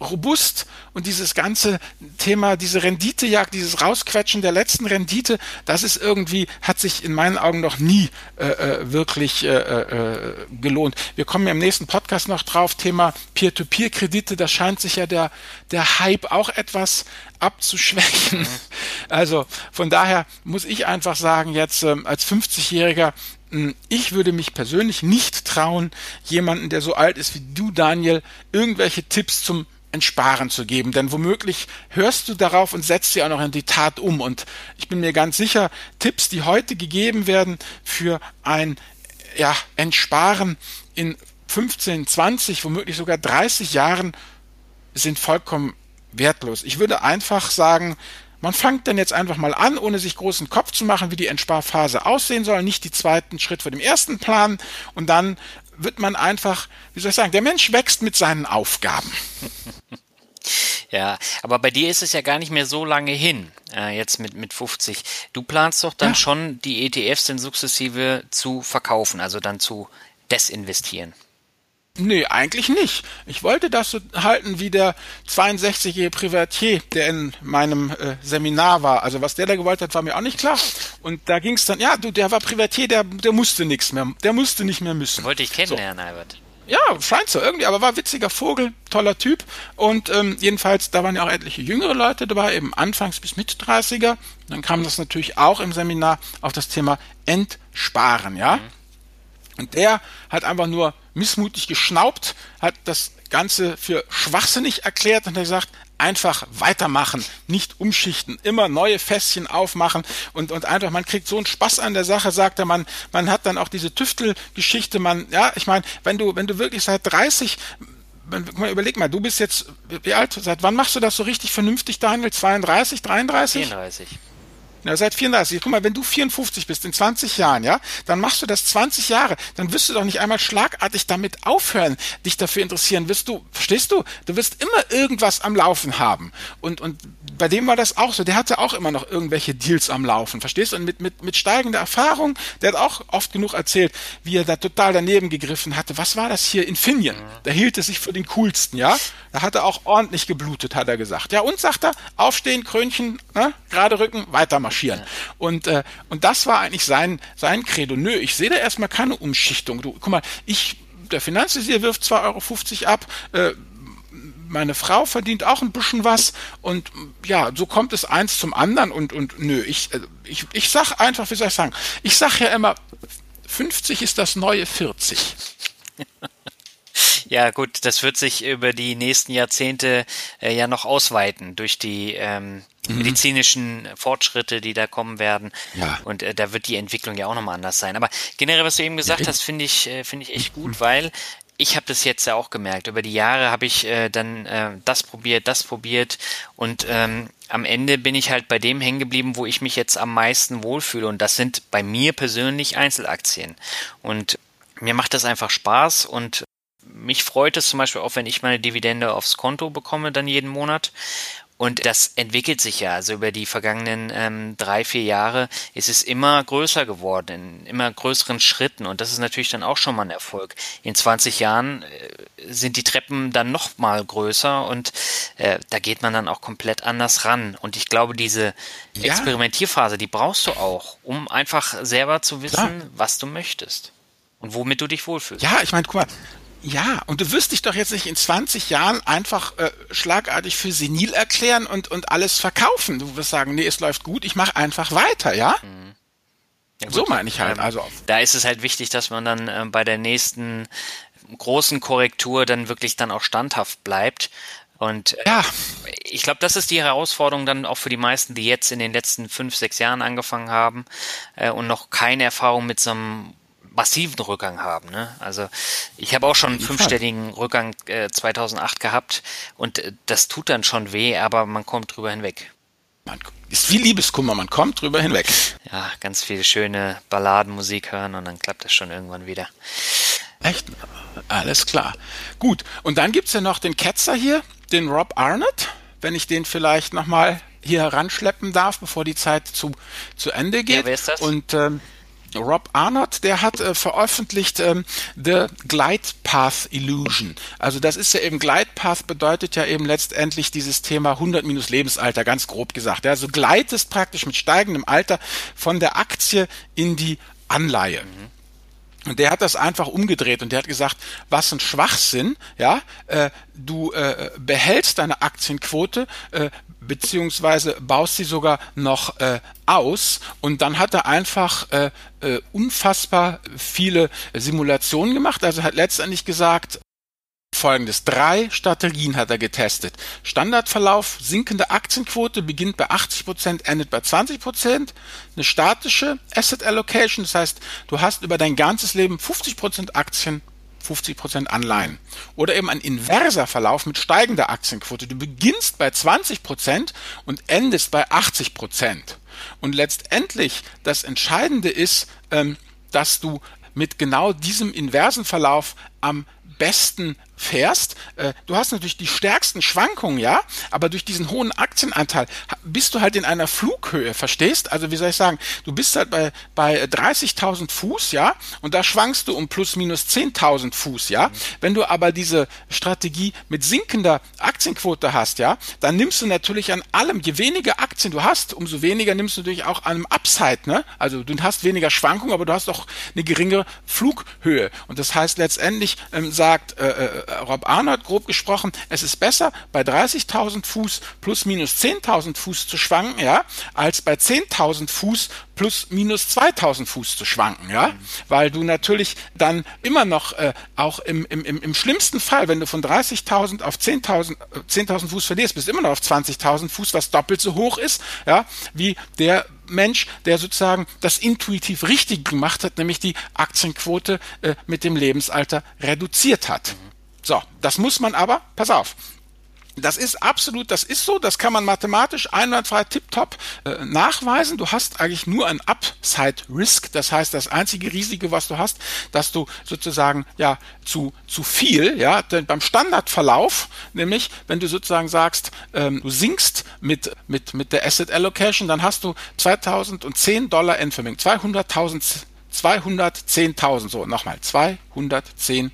robust und dieses ganze Thema, diese Renditejagd, dieses Rausquetschen der letzten Rendite, das ist irgendwie, hat sich in meinen Augen noch nie äh, äh wirklich äh, äh, gelohnt. Wir kommen ja im nächsten Podcast noch drauf, Thema Peer-to-Peer-Kredite, da scheint sich ja der, der Hype auch etwas abzuschwächen. Mhm. Also von daher muss ich einfach sagen, jetzt ähm, als 50-Jähriger, hm, ich würde mich persönlich nicht trauen, jemanden, der so alt ist wie du, Daniel, irgendwelche Tipps zum Entsparen zu geben. Denn womöglich hörst du darauf und setzt sie auch noch in die Tat um. Und ich bin mir ganz sicher, Tipps, die heute gegeben werden für ein ja, Entsparen in 15, 20, womöglich sogar 30 Jahren, sind vollkommen wertlos. Ich würde einfach sagen, man fängt dann jetzt einfach mal an, ohne sich großen Kopf zu machen, wie die Entsparphase aussehen soll, nicht die zweiten Schritt vor dem ersten Plan und dann wird man einfach, wie soll ich sagen, der Mensch wächst mit seinen Aufgaben. Ja, aber bei dir ist es ja gar nicht mehr so lange hin, äh, jetzt mit, mit 50. Du planst doch dann ja. schon, die ETFs dann sukzessive zu verkaufen, also dann zu desinvestieren. Nee, eigentlich nicht. Ich wollte das so halten wie der 62-jährige Privatier, der in meinem äh, Seminar war. Also was der da gewollt hat, war mir auch nicht klar. Und da ging es dann, ja, du, der war Privatier, der, der musste nichts mehr, der musste nicht mehr müssen. Wollte ich kennenlernen, so. Albert. Ja, scheint so irgendwie, aber war witziger Vogel, toller Typ. Und ähm, jedenfalls, da waren ja auch etliche jüngere Leute dabei, eben anfangs bis mit 30er. Dann kam das natürlich auch im Seminar auf das Thema Entsparen, ja. Mhm. Und der hat einfach nur missmutig geschnaubt, hat das Ganze für schwachsinnig erklärt und hat gesagt, einfach weitermachen, nicht umschichten, immer neue Fässchen aufmachen und, und einfach, man kriegt so einen Spaß an der Sache, sagt er, man, man hat dann auch diese Tüftelgeschichte, man, ja, ich meine, wenn du, wenn du wirklich seit 30 überleg mal, du bist jetzt, wie alt, seit wann machst du das so richtig vernünftig, Daniel? 32, 33? 34. Ja, seit 34. Guck mal, wenn du 54 bist in 20 Jahren, ja, dann machst du das 20 Jahre. Dann wirst du doch nicht einmal schlagartig damit aufhören, dich dafür interessieren. Wirst du, verstehst du? Du wirst immer irgendwas am Laufen haben. Und, und bei dem war das auch so. Der hatte auch immer noch irgendwelche Deals am Laufen. Verstehst du? Und mit, mit, mit steigender Erfahrung, der hat auch oft genug erzählt, wie er da total daneben gegriffen hatte. Was war das hier? Infineon. Da hielt er sich für den coolsten, ja? Da hat er auch ordentlich geblutet, hat er gesagt. Ja, und sagt er, aufstehen, Krönchen, ne, gerade Rücken, weitermachen marschieren. Und, äh, und das war eigentlich sein, sein Credo. Nö, ich sehe da erstmal keine Umschichtung. Du, guck mal, ich, der Finanzvisier wirft 2,50 Euro ab, äh, meine Frau verdient auch ein bisschen was und ja, so kommt es eins zum anderen und, und nö, ich, äh, ich, ich sag einfach, wie soll ich sagen, ich sag ja immer, 50 ist das neue 40. Ja, gut, das wird sich über die nächsten Jahrzehnte äh, ja noch ausweiten durch die ähm, mhm. medizinischen Fortschritte, die da kommen werden. Ja. Und äh, da wird die Entwicklung ja auch nochmal anders sein. Aber generell, was du eben gesagt ja, hast, finde ich, äh, finde ich echt gut, mhm. weil ich habe das jetzt ja auch gemerkt. Über die Jahre habe ich äh, dann äh, das probiert, das probiert und ähm, am Ende bin ich halt bei dem hängen geblieben, wo ich mich jetzt am meisten wohlfühle und das sind bei mir persönlich Einzelaktien. Und mir macht das einfach Spaß und mich freut es zum Beispiel auch, wenn ich meine Dividende aufs Konto bekomme dann jeden Monat. Und das entwickelt sich ja. Also über die vergangenen ähm, drei, vier Jahre ist es immer größer geworden, in immer größeren Schritten. Und das ist natürlich dann auch schon mal ein Erfolg. In 20 Jahren äh, sind die Treppen dann noch mal größer und äh, da geht man dann auch komplett anders ran. Und ich glaube, diese ja. Experimentierphase, die brauchst du auch, um einfach selber zu wissen, Klar. was du möchtest. Und womit du dich wohlfühlst. Ja, ich meine, guck mal, ja, und du wirst dich doch jetzt nicht in 20 Jahren einfach äh, schlagartig für senil erklären und, und alles verkaufen. Du wirst sagen, nee, es läuft gut, ich mache einfach weiter, ja? Mhm. ja so meine ich halt. Ähm, also da ist es halt wichtig, dass man dann äh, bei der nächsten großen Korrektur dann wirklich dann auch standhaft bleibt. Und äh, ja. ich glaube, das ist die Herausforderung dann auch für die meisten, die jetzt in den letzten fünf, sechs Jahren angefangen haben äh, und noch keine Erfahrung mit so einem massiven Rückgang haben. Ne? Also ich habe auch schon einen fünfstelligen Rückgang äh, 2008 gehabt und äh, das tut dann schon weh, aber man kommt drüber hinweg. Man ist wie Liebeskummer, man kommt drüber hinweg. Ja, ganz viel schöne Balladenmusik hören und dann klappt das schon irgendwann wieder. Echt? Alles klar. Gut, und dann gibt es ja noch den Ketzer hier, den Rob Arnott, wenn ich den vielleicht nochmal hier heranschleppen darf, bevor die Zeit zu, zu Ende geht. Ja, wer ist das? Und ähm, Rob Arnott, der hat äh, veröffentlicht ähm, The Glide Path Illusion. Also das ist ja eben Glide Path bedeutet ja eben letztendlich dieses Thema 100 minus Lebensalter, ganz grob gesagt. Ja, also gleitest praktisch mit steigendem Alter von der Aktie in die Anleihe. Mhm. Und der hat das einfach umgedreht und der hat gesagt, was ein Schwachsinn, ja, äh, du äh, behältst deine Aktienquote, äh, beziehungsweise baust sie sogar noch äh, aus und dann hat er einfach äh, äh, unfassbar viele Simulationen gemacht. Also hat letztendlich gesagt, folgendes. Drei Strategien hat er getestet. Standardverlauf, sinkende Aktienquote beginnt bei 80%, endet bei 20%. Eine statische Asset Allocation, das heißt, du hast über dein ganzes Leben 50% Aktien, 50% Anleihen. Oder eben ein inverser Verlauf mit steigender Aktienquote. Du beginnst bei 20% und endest bei 80%. Und letztendlich das Entscheidende ist, ähm, dass du mit genau diesem inversen Verlauf am besten fährst. Äh, du hast natürlich die stärksten Schwankungen, ja, aber durch diesen hohen Aktienanteil bist du halt in einer Flughöhe, verstehst? Also wie soll ich sagen, du bist halt bei, bei 30.000 Fuß, ja, und da schwankst du um plus minus 10.000 Fuß, ja. Mhm. Wenn du aber diese Strategie mit sinkender Aktienquote hast, ja, dann nimmst du natürlich an allem, je weniger Aktien du hast, umso weniger nimmst du natürlich auch an einem Upside, ne? Also du hast weniger Schwankungen, aber du hast auch eine geringere Flughöhe. Und das heißt letztendlich ähm, sagt äh, äh Rob Arnold grob gesprochen, es ist besser bei 30.000 Fuß plus minus 10.000 Fuß zu schwanken, ja, als bei 10.000 Fuß plus minus 2000 Fuß zu schwanken, ja, mhm. weil du natürlich dann immer noch äh, auch im, im, im schlimmsten Fall, wenn du von 30.000 auf 10.000 10.000 Fuß verlierst, bist du immer noch auf 20.000 Fuß, was doppelt so hoch ist, ja, wie der Mensch, der sozusagen das intuitiv richtig gemacht hat, nämlich die Aktienquote äh, mit dem Lebensalter reduziert hat. Mhm. So, das muss man aber, pass auf, das ist absolut, das ist so, das kann man mathematisch einwandfrei tiptop äh, nachweisen. Du hast eigentlich nur ein Upside Risk, das heißt, das einzige Risiko, was du hast, dass du sozusagen ja zu zu viel, ja, denn beim Standardverlauf, nämlich wenn du sozusagen sagst, ähm, du sinkst mit mit mit der Asset Allocation, dann hast du 2010 Dollar Endvermögen, 200.000 210.000, so nochmal, 210.000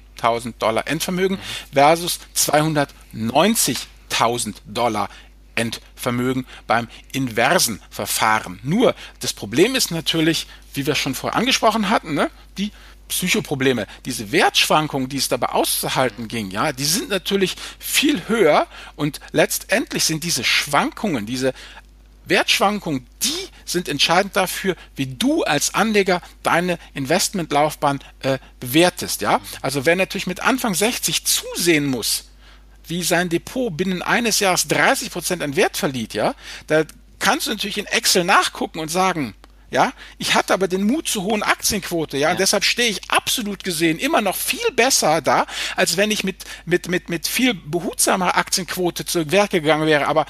Dollar Endvermögen versus 290.000 Dollar Endvermögen beim inversen Verfahren. Nur das Problem ist natürlich, wie wir schon vorher angesprochen hatten, ne, die Psychoprobleme, diese Wertschwankungen, die es dabei auszuhalten ging, ja, die sind natürlich viel höher und letztendlich sind diese Schwankungen, diese Wertschwankungen, die sind entscheidend dafür, wie du als Anleger deine Investmentlaufbahn äh, bewertest. Ja, also wer natürlich mit Anfang 60 zusehen muss, wie sein Depot binnen eines Jahres 30 Prozent an Wert verliert, ja, da kannst du natürlich in Excel nachgucken und sagen, ja, ich hatte aber den Mut zur hohen Aktienquote, ja, ja. und deshalb stehe ich absolut gesehen immer noch viel besser da, als wenn ich mit, mit, mit, mit viel behutsamer Aktienquote zu Werke gegangen wäre. Aber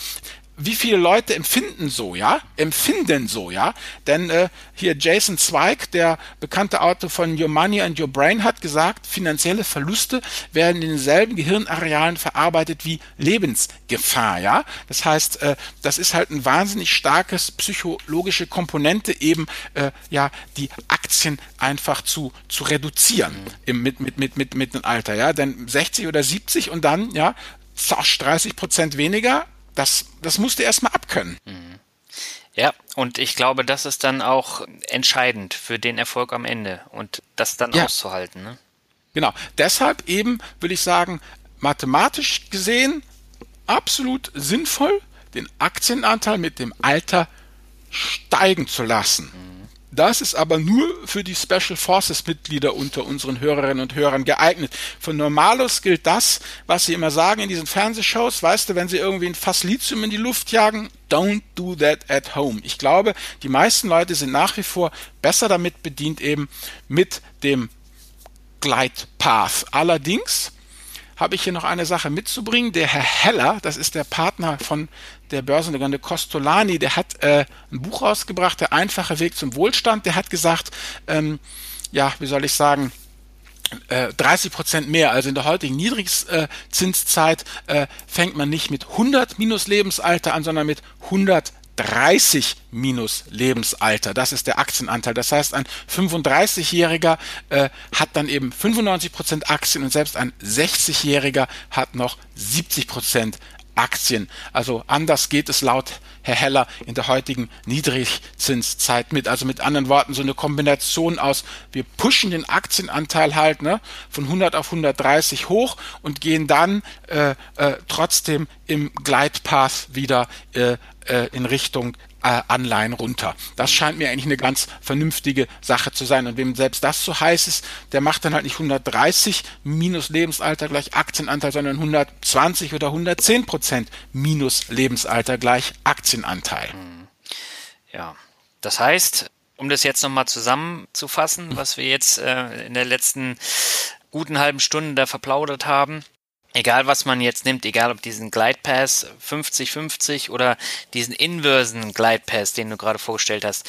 wie viele Leute empfinden so, ja? Empfinden so, ja? Denn äh, hier Jason Zweig, der bekannte Autor von Your Money and Your Brain, hat gesagt, finanzielle Verluste werden in denselben Gehirnarealen verarbeitet wie Lebensgefahr, ja? Das heißt, äh, das ist halt ein wahnsinnig starkes psychologische Komponente, eben äh, ja die Aktien einfach zu zu reduzieren im, mit mit mit mit mit dem Alter, ja? Denn 60 oder 70 und dann ja 30 Prozent weniger das, das musst du erstmal abkönnen. Mhm. Ja, und ich glaube, das ist dann auch entscheidend für den Erfolg am Ende und das dann ja. auszuhalten. Ne? Genau. Deshalb eben würde ich sagen, mathematisch gesehen absolut sinnvoll, den Aktienanteil mit dem Alter steigen zu lassen. Mhm. Das ist aber nur für die Special Forces Mitglieder unter unseren Hörerinnen und Hörern geeignet. Für Normalos gilt das, was sie immer sagen in diesen Fernsehshows, weißt du, wenn sie irgendwie ein Fass Lithium in die Luft jagen, don't do that at home. Ich glaube, die meisten Leute sind nach wie vor besser damit bedient eben mit dem Glide Path. Allerdings habe ich hier noch eine Sache mitzubringen. Der Herr Heller, das ist der Partner von der Börsenlegende Costolani, der hat äh, ein Buch rausgebracht, Der einfache Weg zum Wohlstand. Der hat gesagt, ähm, ja, wie soll ich sagen, 30 äh, Prozent mehr. Also in der heutigen Niedrigzinszeit äh, fängt man nicht mit 100 minus Lebensalter an, sondern mit 100 30 minus Lebensalter. Das ist der Aktienanteil. Das heißt, ein 35-Jähriger äh, hat dann eben 95 Prozent Aktien und selbst ein 60-Jähriger hat noch 70 Prozent Aktien. Also anders geht es laut Herr Heller in der heutigen Niedrigzinszeit mit. Also mit anderen Worten so eine Kombination aus, wir pushen den Aktienanteil halt ne, von 100 auf 130 hoch und gehen dann äh, äh, trotzdem im Gleitpath wieder äh, äh, in Richtung äh, Anleihen runter. Das scheint mir eigentlich eine ganz vernünftige Sache zu sein. Und wem selbst das so heiß ist, der macht dann halt nicht 130 minus Lebensalter gleich Aktienanteil, sondern 120 oder 110 Prozent minus Lebensalter gleich Aktienanteil. Hm. Ja, das heißt, um das jetzt nochmal zusammenzufassen, was wir jetzt äh, in der letzten guten halben Stunde da verplaudert haben, egal was man jetzt nimmt, egal ob diesen Glide Pass 50-50 oder diesen inversen Glide Pass, den du gerade vorgestellt hast,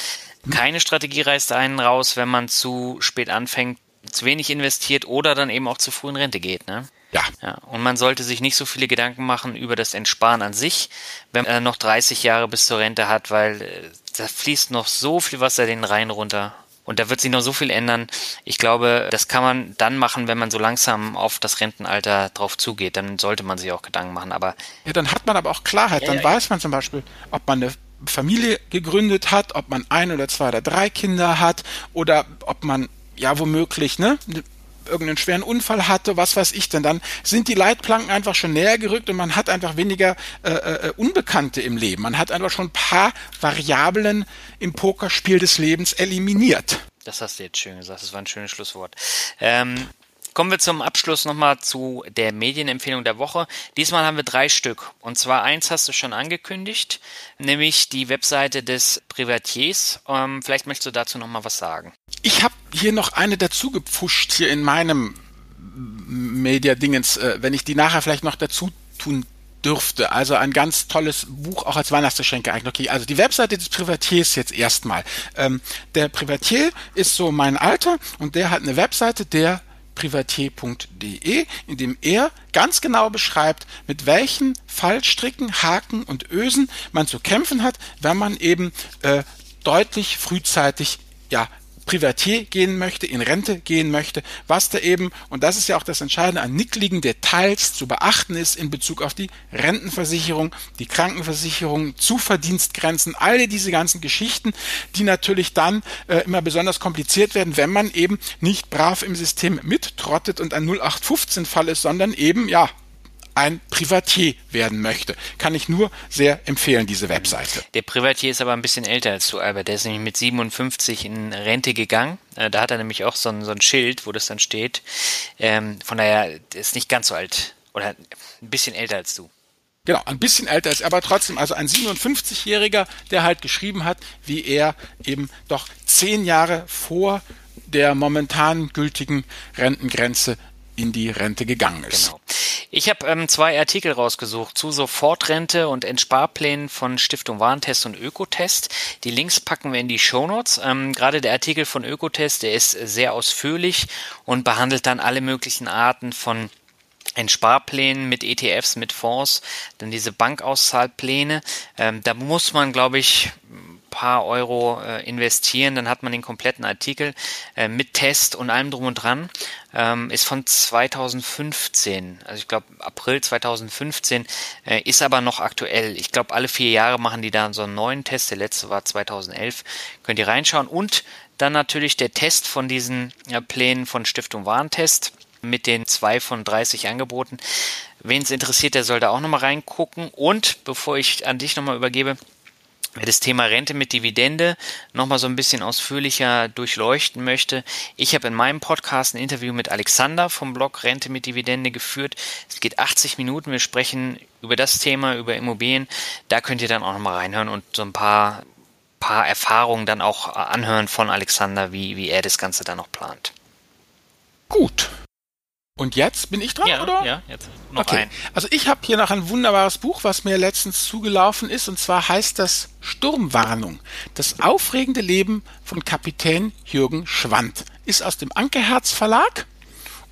keine Strategie reißt einen raus, wenn man zu spät anfängt, zu wenig investiert oder dann eben auch zu früh in Rente geht, ne? Ja. ja. Und man sollte sich nicht so viele Gedanken machen über das Entsparen an sich, wenn man noch 30 Jahre bis zur Rente hat, weil äh, da fließt noch so viel Wasser den Rhein runter. Und da wird sich noch so viel ändern. Ich glaube, das kann man dann machen, wenn man so langsam auf das Rentenalter drauf zugeht. Dann sollte man sich auch Gedanken machen. Aber ja, dann hat man aber auch Klarheit. Ja, dann ja, weiß man zum Beispiel, ob man eine Familie gegründet hat, ob man ein oder zwei oder drei Kinder hat oder ob man ja womöglich ne, irgendeinen schweren Unfall hatte, was weiß ich denn, dann sind die Leitplanken einfach schon näher gerückt und man hat einfach weniger äh, äh, Unbekannte im Leben. Man hat einfach schon ein paar Variablen im Pokerspiel des Lebens eliminiert. Das hast du jetzt schön gesagt, das war ein schönes Schlusswort. Ähm, Kommen wir zum Abschluss nochmal zu der Medienempfehlung der Woche. Diesmal haben wir drei Stück. Und zwar eins hast du schon angekündigt, nämlich die Webseite des Privatiers. Ähm, vielleicht möchtest du dazu nochmal was sagen. Ich habe hier noch eine dazu gepfuscht hier in meinem Media-Dingens, äh, wenn ich die nachher vielleicht noch dazu tun dürfte. Also ein ganz tolles Buch, auch als Weihnachtsgeschenk geeignet. Okay, also die Webseite des Privatiers jetzt erstmal. Ähm, der Privatier ist so mein Alter und der hat eine Webseite, der privatier.de, in dem er ganz genau beschreibt, mit welchen Fallstricken, Haken und Ösen man zu kämpfen hat, wenn man eben äh, deutlich frühzeitig ja Privatier gehen möchte, in Rente gehen möchte, was da eben, und das ist ja auch das Entscheidende, an nickligen Details zu beachten ist in Bezug auf die Rentenversicherung, die Krankenversicherung, Zuverdienstgrenzen, all diese ganzen Geschichten, die natürlich dann äh, immer besonders kompliziert werden, wenn man eben nicht brav im System mittrottet und ein 0815-Fall ist, sondern eben, ja, ein Privatier werden möchte. Kann ich nur sehr empfehlen, diese Webseite. Der Privatier ist aber ein bisschen älter als du, Albert. Der ist nämlich mit 57 in Rente gegangen. Äh, da hat er nämlich auch so ein, so ein Schild, wo das dann steht. Ähm, von daher ist nicht ganz so alt oder ein bisschen älter als du. Genau, ein bisschen älter ist, aber trotzdem, also ein 57-Jähriger, der halt geschrieben hat, wie er eben doch zehn Jahre vor der momentan gültigen Rentengrenze in die Rente gegangen ist. Genau. Ich habe ähm, zwei Artikel rausgesucht zu Sofortrente und Entsparplänen von Stiftung Warentest und Ökotest. Die Links packen wir in die Shownotes. Ähm, Gerade der Artikel von Ökotest, der ist sehr ausführlich und behandelt dann alle möglichen Arten von Entsparplänen mit ETFs, mit Fonds, dann diese Bankauszahlpläne. Ähm, da muss man, glaube ich, paar Euro äh, investieren, dann hat man den kompletten Artikel äh, mit Test und allem drum und dran. Ähm, ist von 2015, also ich glaube April 2015, äh, ist aber noch aktuell. Ich glaube, alle vier Jahre machen die da so einen neuen Test. Der letzte war 2011. Könnt ihr reinschauen. Und dann natürlich der Test von diesen äh, Plänen von Stiftung Warentest mit den zwei von 30 Angeboten. Wen es interessiert, der soll da auch nochmal reingucken. Und bevor ich an dich nochmal übergebe, das Thema Rente mit Dividende nochmal so ein bisschen ausführlicher durchleuchten möchte, ich habe in meinem Podcast ein Interview mit Alexander vom Blog Rente mit Dividende geführt. Es geht 80 Minuten. Wir sprechen über das Thema, über Immobilien. Da könnt ihr dann auch nochmal reinhören und so ein paar, paar Erfahrungen dann auch anhören von Alexander, wie, wie er das Ganze dann noch plant. Gut. Und jetzt bin ich dran, ja, oder? Ja, jetzt noch okay. ein. Also ich habe hier noch ein wunderbares Buch, was mir letztens zugelaufen ist, und zwar heißt das Sturmwarnung. Das aufregende Leben von Kapitän Jürgen Schwand. Ist aus dem Ankerherz Verlag.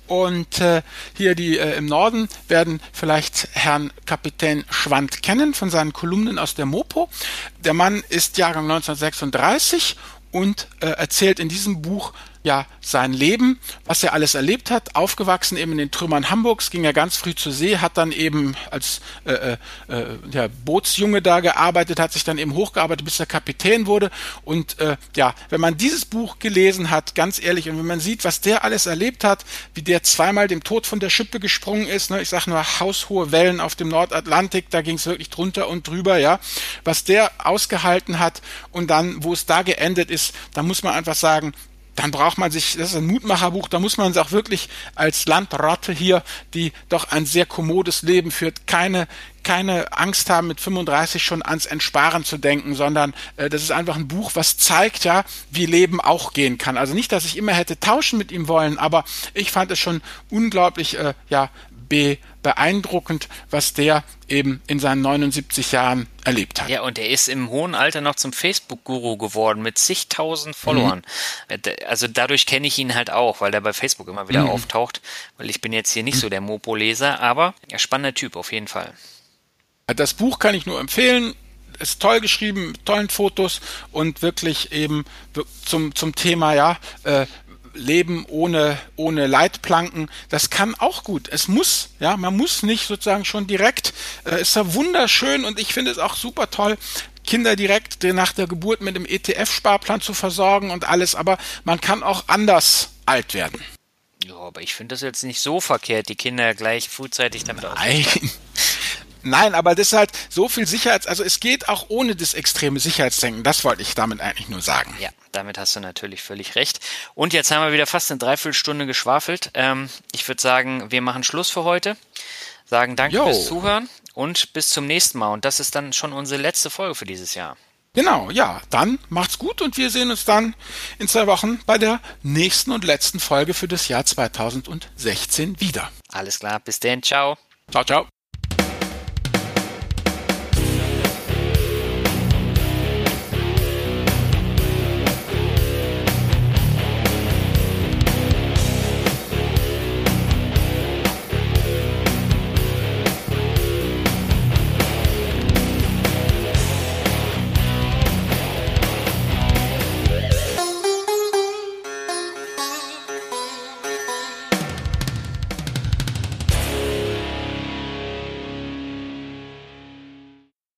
Und äh, hier die äh, im Norden werden vielleicht Herrn Kapitän Schwand kennen von seinen Kolumnen aus der Mopo. Der Mann ist Jahrgang 1936 und äh, erzählt in diesem Buch ja sein Leben, was er alles erlebt hat, aufgewachsen eben in den Trümmern Hamburgs, ging er ganz früh zur See, hat dann eben als äh, äh, der Bootsjunge da gearbeitet, hat sich dann eben hochgearbeitet, bis er Kapitän wurde. Und äh, ja, wenn man dieses Buch gelesen hat, ganz ehrlich, und wenn man sieht, was der alles erlebt hat, wie der zweimal dem Tod von der Schippe gesprungen ist, ne, ich sag nur haushohe Wellen auf dem Nordatlantik, da ging es wirklich drunter und drüber, ja, was der ausgehalten hat und dann, wo es da geendet ist, da muss man einfach sagen, dann braucht man sich, das ist ein Mutmacherbuch, da muss man sich auch wirklich als Landratte hier, die doch ein sehr kommodes Leben führt, keine, keine Angst haben, mit 35 schon ans Entsparen zu denken, sondern äh, das ist einfach ein Buch, was zeigt ja, wie Leben auch gehen kann. Also nicht, dass ich immer hätte tauschen mit ihm wollen, aber ich fand es schon unglaublich, äh, ja, be beeindruckend, was der eben in seinen 79 Jahren erlebt hat. Ja, und er ist im hohen Alter noch zum Facebook-Guru geworden mit zigtausend Followern. Mhm. Also dadurch kenne ich ihn halt auch, weil er bei Facebook immer wieder mhm. auftaucht, weil ich bin jetzt hier nicht so der Mopo-Leser, aber ja, spannender Typ auf jeden Fall. Das Buch kann ich nur empfehlen ist toll geschrieben, mit tollen Fotos und wirklich eben zum, zum Thema, ja, äh, Leben ohne, ohne Leitplanken, das kann auch gut. Es muss, ja, man muss nicht sozusagen schon direkt, äh, ist ja wunderschön und ich finde es auch super toll, Kinder direkt nach der Geburt mit dem ETF-Sparplan zu versorgen und alles, aber man kann auch anders alt werden. Ja, aber ich finde das jetzt nicht so verkehrt, die Kinder gleich frühzeitig damit Nein. Nein, aber das ist halt so viel Sicherheits, also es geht auch ohne das extreme Sicherheitsdenken. Das wollte ich damit eigentlich nur sagen. Ja, damit hast du natürlich völlig recht. Und jetzt haben wir wieder fast eine Dreiviertelstunde geschwafelt. Ähm, ich würde sagen, wir machen Schluss für heute. Sagen danke Yo. fürs Zuhören und bis zum nächsten Mal. Und das ist dann schon unsere letzte Folge für dieses Jahr. Genau, ja, dann macht's gut und wir sehen uns dann in zwei Wochen bei der nächsten und letzten Folge für das Jahr 2016 wieder. Alles klar, bis dann, ciao. Ciao, ciao.